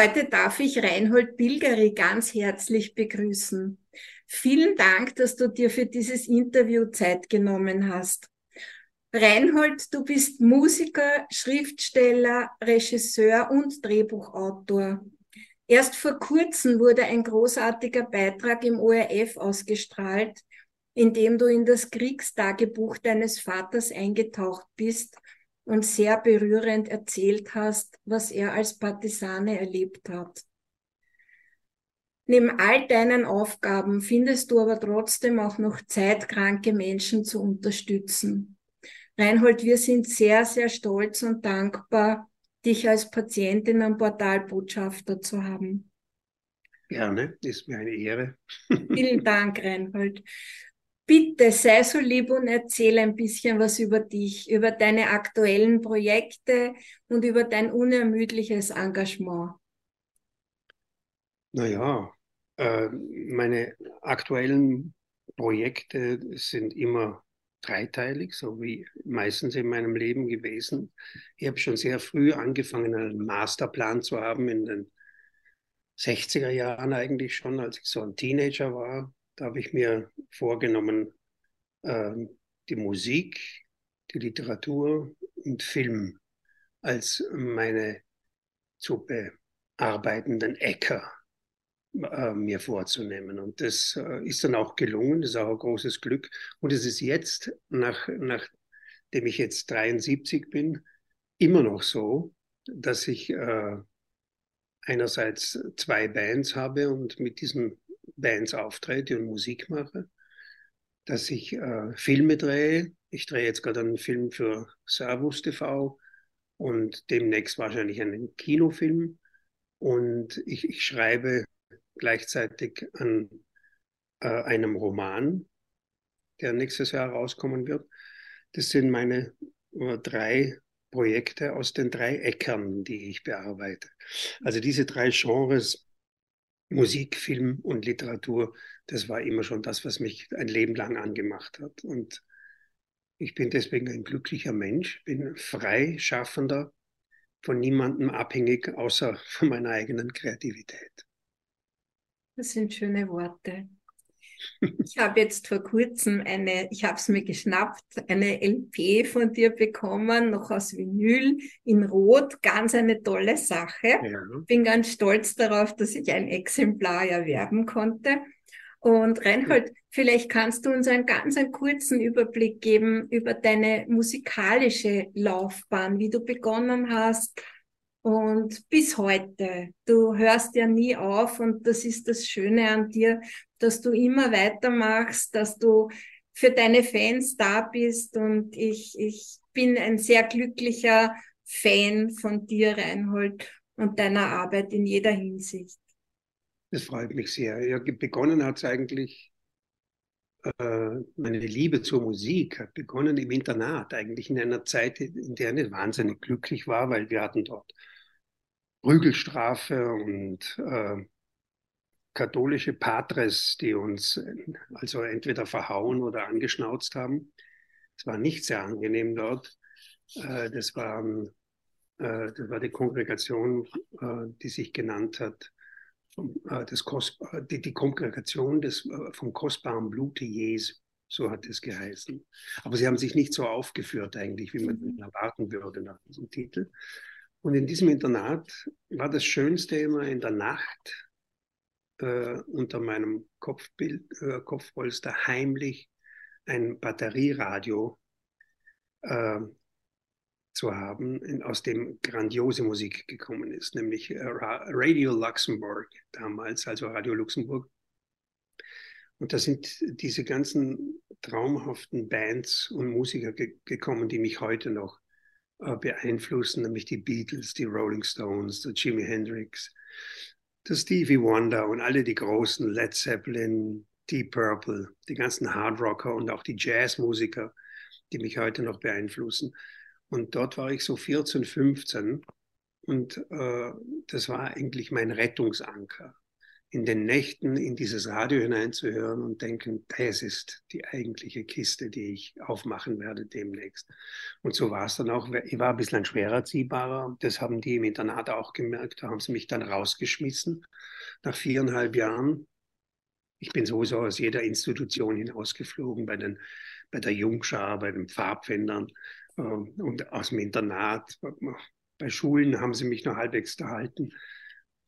Heute darf ich Reinhold Bilgeri ganz herzlich begrüßen. Vielen Dank, dass du dir für dieses Interview Zeit genommen hast. Reinhold, du bist Musiker, Schriftsteller, Regisseur und Drehbuchautor. Erst vor kurzem wurde ein großartiger Beitrag im ORF ausgestrahlt, in dem du in das Kriegstagebuch deines Vaters eingetaucht bist und sehr berührend erzählt hast, was er als Partisane erlebt hat. Neben all deinen Aufgaben findest du aber trotzdem auch noch Zeit, kranke Menschen zu unterstützen. Reinhold, wir sind sehr, sehr stolz und dankbar, dich als Patientin am Portalbotschafter zu haben. Gerne, ist mir eine Ehre. Vielen Dank, Reinhold. Bitte sei so lieb und erzähle ein bisschen was über dich, über deine aktuellen Projekte und über dein unermüdliches Engagement. Naja, äh, meine aktuellen Projekte sind immer dreiteilig, so wie meistens in meinem Leben gewesen. Ich habe schon sehr früh angefangen, einen Masterplan zu haben in den 60er Jahren eigentlich schon, als ich so ein Teenager war. Da habe ich mir vorgenommen, äh, die Musik, die Literatur und Film als meine zu bearbeitenden Äcker äh, mir vorzunehmen. Und das äh, ist dann auch gelungen, das ist auch ein großes Glück. Und es ist jetzt, nach, nachdem ich jetzt 73 bin, immer noch so, dass ich äh, einerseits zwei Bands habe und mit diesen Bands auftrete und Musik mache, dass ich äh, Filme drehe. Ich drehe jetzt gerade einen Film für Servus TV und demnächst wahrscheinlich einen Kinofilm. Und ich, ich schreibe gleichzeitig an äh, einem Roman, der nächstes Jahr rauskommen wird. Das sind meine äh, drei Projekte aus den drei Äckern, die ich bearbeite. Also diese drei Genres, Musik, Film und Literatur, das war immer schon das, was mich ein Leben lang angemacht hat. Und ich bin deswegen ein glücklicher Mensch, bin frei schaffender, von niemandem abhängig, außer von meiner eigenen Kreativität. Das sind schöne Worte. Ich habe jetzt vor kurzem eine, ich habe es mir geschnappt, eine LP von dir bekommen, noch aus Vinyl in Rot, ganz eine tolle Sache. Ja. Bin ganz stolz darauf, dass ich ein Exemplar erwerben konnte. Und Reinhold, vielleicht kannst du uns einen ganz einen kurzen Überblick geben über deine musikalische Laufbahn, wie du begonnen hast, und bis heute, du hörst ja nie auf und das ist das Schöne an dir, dass du immer weitermachst, dass du für deine Fans da bist und ich, ich bin ein sehr glücklicher Fan von dir, Reinhold, und deiner Arbeit in jeder Hinsicht. Das freut mich sehr. Ja, begonnen hat es eigentlich, meine Liebe zur Musik hat begonnen im Internat, eigentlich in einer Zeit, in der ich nicht wahnsinnig glücklich war, weil wir hatten dort Prügelstrafe und äh, katholische Patres, die uns also entweder verhauen oder angeschnauzt haben. Es war nicht sehr angenehm dort. Äh, das, war, äh, das war die Kongregation, äh, die sich genannt hat, äh, das Kos die, die Kongregation des, äh, vom kostbaren Blute Jesu. So hat es geheißen. Aber sie haben sich nicht so aufgeführt eigentlich, wie man mhm. erwarten würde nach diesem Titel. Und in diesem Internat war das Schönste immer in der Nacht äh, unter meinem Kopfbild, äh, Kopfpolster heimlich ein Batterieradio äh, zu haben, aus dem grandiose Musik gekommen ist, nämlich äh, Radio Luxemburg damals, also Radio Luxemburg. Und da sind diese ganzen traumhaften Bands und Musiker ge gekommen, die mich heute noch äh, beeinflussen, nämlich die Beatles, die Rolling Stones, der Jimi Hendrix, der Stevie Wonder und alle die großen Led Zeppelin, Deep Purple, die ganzen Hardrocker und auch die Jazzmusiker, die mich heute noch beeinflussen. Und dort war ich so 14, 15 und äh, das war eigentlich mein Rettungsanker. in den Nächten in dieses Radio hineinzuhören und denken, das ist die eigentliche Kiste, die ich aufmachen werde demnächst. Und so war es dann auch. Ich war ein bisschen schwerer Ziehbarer. Das haben die im Internat auch gemerkt. Da haben sie mich dann rausgeschmissen nach viereinhalb Jahren. Ich bin sowieso aus jeder Institution hinausgeflogen, bei, den, bei der Jungschar, bei den Pfadfindern und aus dem Internat. Bei Schulen haben sie mich noch halbwegs gehalten.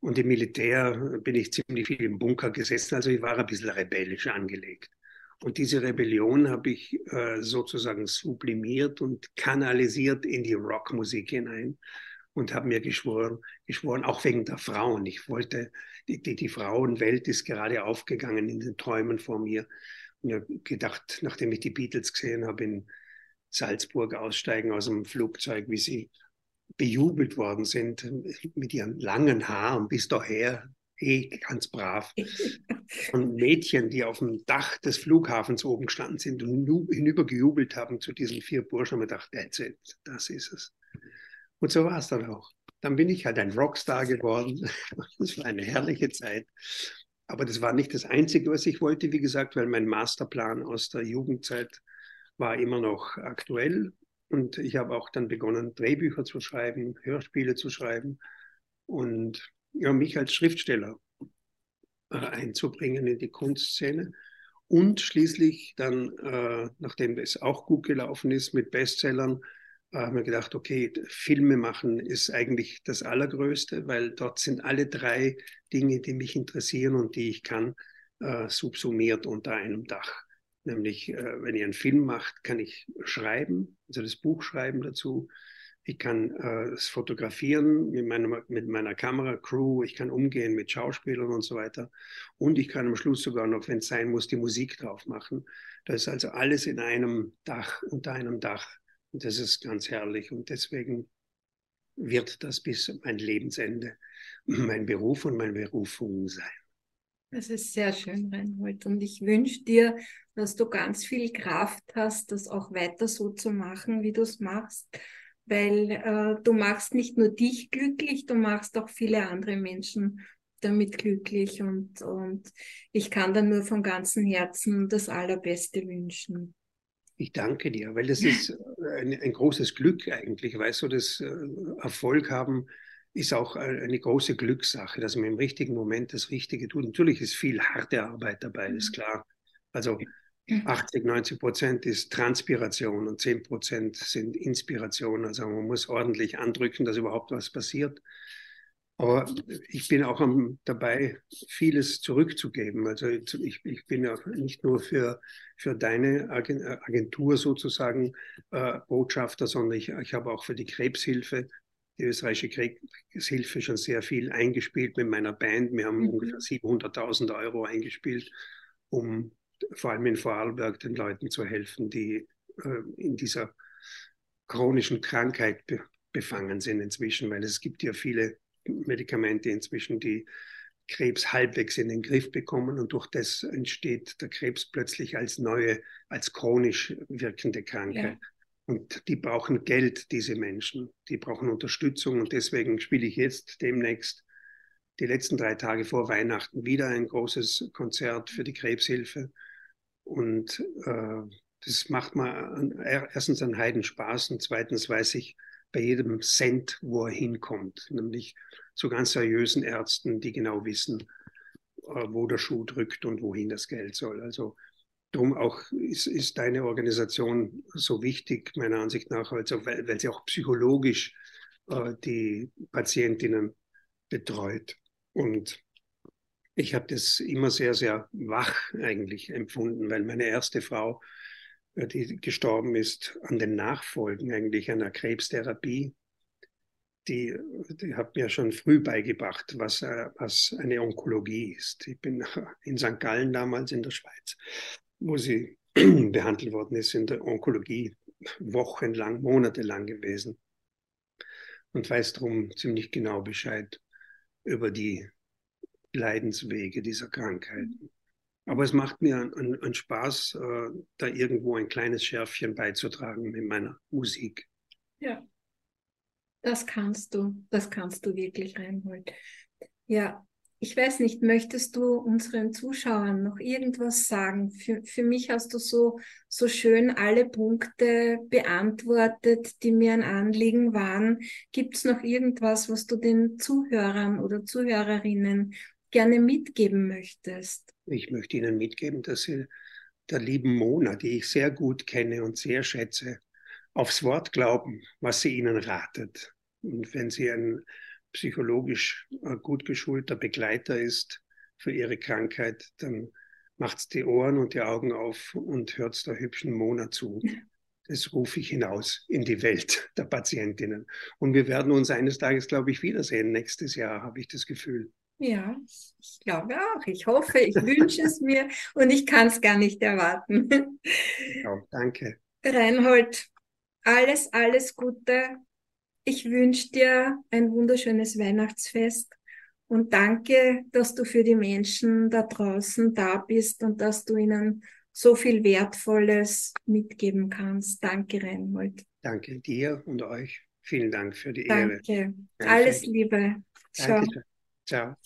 Und im Militär bin ich ziemlich viel im Bunker gesessen, also ich war ein bisschen rebellisch angelegt. Und diese Rebellion habe ich äh, sozusagen sublimiert und kanalisiert in die Rockmusik hinein und habe mir geschworen, geschworen, auch wegen der Frauen. Ich wollte, die, die, die Frauenwelt ist gerade aufgegangen in den Träumen vor mir. Und ich habe gedacht, nachdem ich die Beatles gesehen habe in Salzburg aussteigen aus dem Flugzeug, wie sie bejubelt worden sind mit ihren langen Haaren bis daher, eh ganz brav. Und Mädchen, die auf dem Dach des Flughafens oben gestanden sind und hinübergejubelt haben zu diesen vier Burschen, haben gedacht, that's it, das ist es. Und so war es dann auch. Dann bin ich halt ein Rockstar geworden. Das war eine herrliche Zeit. Aber das war nicht das Einzige, was ich wollte, wie gesagt, weil mein Masterplan aus der Jugendzeit war immer noch aktuell. Und ich habe auch dann begonnen, Drehbücher zu schreiben, Hörspiele zu schreiben und ja, mich als Schriftsteller äh, einzubringen in die Kunstszene. Und schließlich dann, äh, nachdem es auch gut gelaufen ist mit Bestsellern, äh, haben wir gedacht, okay, Filme machen ist eigentlich das Allergrößte, weil dort sind alle drei Dinge, die mich interessieren und die ich kann, äh, subsumiert unter einem Dach. Nämlich, äh, wenn ihr einen Film macht, kann ich schreiben, also das Buch schreiben dazu. Ich kann äh, es fotografieren mit meiner, mit meiner Kameracrew. Ich kann umgehen mit Schauspielern und so weiter. Und ich kann am Schluss sogar noch, wenn es sein muss, die Musik drauf machen. Das ist also alles in einem Dach, unter einem Dach. Und das ist ganz herrlich. Und deswegen wird das bis mein Lebensende mein Beruf und meine Berufung sein. Das ist sehr schön, Reinhold. Und ich wünsche dir, dass du ganz viel Kraft hast, das auch weiter so zu machen, wie du es machst. Weil äh, du machst nicht nur dich glücklich, du machst auch viele andere Menschen damit glücklich. Und, und ich kann dann nur von ganzem Herzen das Allerbeste wünschen. Ich danke dir, weil das ist ein, ein großes Glück eigentlich, weißt du, das äh, Erfolg haben ist auch eine große Glückssache, dass man im richtigen Moment das Richtige tut. Natürlich ist viel harte Arbeit dabei, ist mhm. klar. Also 80, 90 Prozent ist Transpiration und 10 Prozent sind Inspiration. Also man muss ordentlich andrücken, dass überhaupt was passiert. Aber ich bin auch am, dabei, vieles zurückzugeben. Also ich, ich bin ja nicht nur für, für deine Agentur sozusagen äh, Botschafter, sondern ich, ich habe auch für die Krebshilfe die österreichische Kriegshilfe schon sehr viel eingespielt mit meiner Band. Wir haben mhm. ungefähr 700.000 Euro eingespielt, um vor allem in Vorarlberg den Leuten zu helfen, die äh, in dieser chronischen Krankheit be befangen sind inzwischen, weil es gibt ja viele Medikamente inzwischen, die Krebs halbwegs in den Griff bekommen und durch das entsteht der Krebs plötzlich als neue, als chronisch wirkende Krankheit. Ja. Und die brauchen Geld, diese Menschen. Die brauchen Unterstützung. Und deswegen spiele ich jetzt demnächst die letzten drei Tage vor Weihnachten wieder ein großes Konzert für die Krebshilfe. Und äh, das macht mir erstens einen Heidenspaß und zweitens weiß ich bei jedem Cent, wo er hinkommt. Nämlich zu ganz seriösen Ärzten, die genau wissen, äh, wo der Schuh drückt und wohin das Geld soll. Also Darum auch ist, ist deine Organisation so wichtig, meiner Ansicht nach, also weil, weil sie auch psychologisch äh, die Patientinnen betreut. Und ich habe das immer sehr, sehr wach eigentlich empfunden, weil meine erste Frau, äh, die gestorben ist an den Nachfolgen eigentlich einer Krebstherapie, die, die hat mir schon früh beigebracht, was, äh, was eine Onkologie ist. Ich bin in St. Gallen damals in der Schweiz wo sie behandelt worden ist in der Onkologie, wochenlang, monatelang gewesen und weiß darum ziemlich genau Bescheid über die Leidenswege dieser Krankheiten. Aber es macht mir einen Spaß, äh, da irgendwo ein kleines Schärfchen beizutragen mit meiner Musik. Ja, das kannst du, das kannst du wirklich, Reinhold. Ja, ich weiß nicht, möchtest du unseren Zuschauern noch irgendwas sagen? Für, für mich hast du so, so schön alle Punkte beantwortet, die mir ein Anliegen waren. Gibt es noch irgendwas, was du den Zuhörern oder Zuhörerinnen gerne mitgeben möchtest? Ich möchte Ihnen mitgeben, dass Sie der lieben Mona, die ich sehr gut kenne und sehr schätze, aufs Wort glauben, was sie Ihnen ratet. Und wenn Sie ein psychologisch äh, gut geschulter Begleiter ist für ihre Krankheit, dann macht's die Ohren und die Augen auf und hört's der hübschen Mona zu. Das rufe ich hinaus in die Welt der Patientinnen. Und wir werden uns eines Tages, glaube ich, wiedersehen. Nächstes Jahr habe ich das Gefühl. Ja, ich glaube auch. Ich hoffe, ich wünsche es mir und ich kann es gar nicht erwarten. Ja, danke. Reinhold, alles, alles Gute ich wünsche dir ein wunderschönes Weihnachtsfest und danke, dass du für die Menschen da draußen da bist und dass du ihnen so viel Wertvolles mitgeben kannst. Danke, Reinhold. Danke dir und euch. Vielen Dank für die Ehre. Danke. Alles Liebe. Ciao. Danke. Ciao.